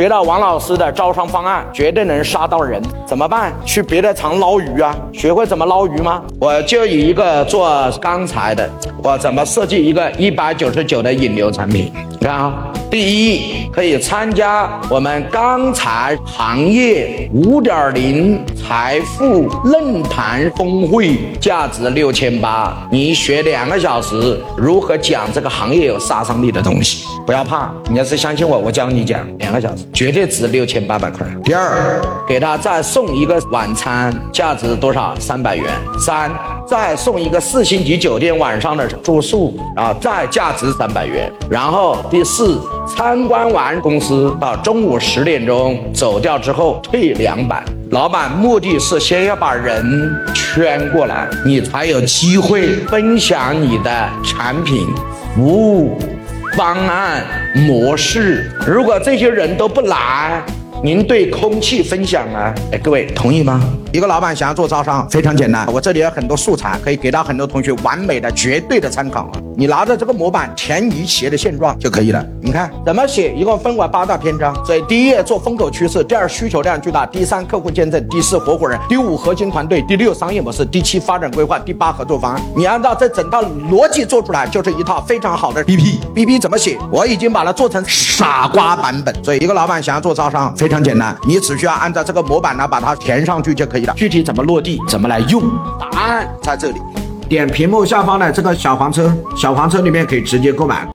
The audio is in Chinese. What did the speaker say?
学到王老师的招商方案，绝对能杀到人。怎么办？去别的厂捞鱼啊？学会怎么捞鱼吗？我就以一个做钢材的，我怎么设计一个一百九十九的引流产品？你看啊，第一可以参加我们钢材行业五点零财富论坛峰会，价值六千八，你学两个小时如何讲这个行业有杀伤力的东西，不要怕，你要是相信我，我教你讲两个小时，绝对值六千八百块。第二，给他再送一个晚餐，价值多少？三百元。三，再送一个四星级酒店晚上的住宿，啊，再价值三百元。然后第四，参观完公司到中午十点钟走掉之后退两百。老板目的是先要把人圈过来，你才有机会分享你的产品、服务、方案、模式。如果这些人都不来，您对空气分享啊？哎，各位同意吗？一个老板想要做招商，非常简单。我这里有很多素材，可以给到很多同学完美的、绝对的参考。你拿着这个模板填你企业的现状就可以了。你看怎么写？一共分为八大篇章。所以第一页做风口趋势，第二需求量巨大，第三客户见证，第四合伙人，第五核心团队，第六商业模式，第七发展规划，第八合作方案。你按照这整套逻辑做出来，就是一套非常好的 BP。BP 怎么写？我已经把它做成傻瓜版本。所以一个老板想要做招商，非常简单，你只需要按照这个模板呢把它填上去就可以了。具体怎么落地，怎么来用？答案在这里，点屏幕下方的这个小黄车，小黄车里面可以直接购买。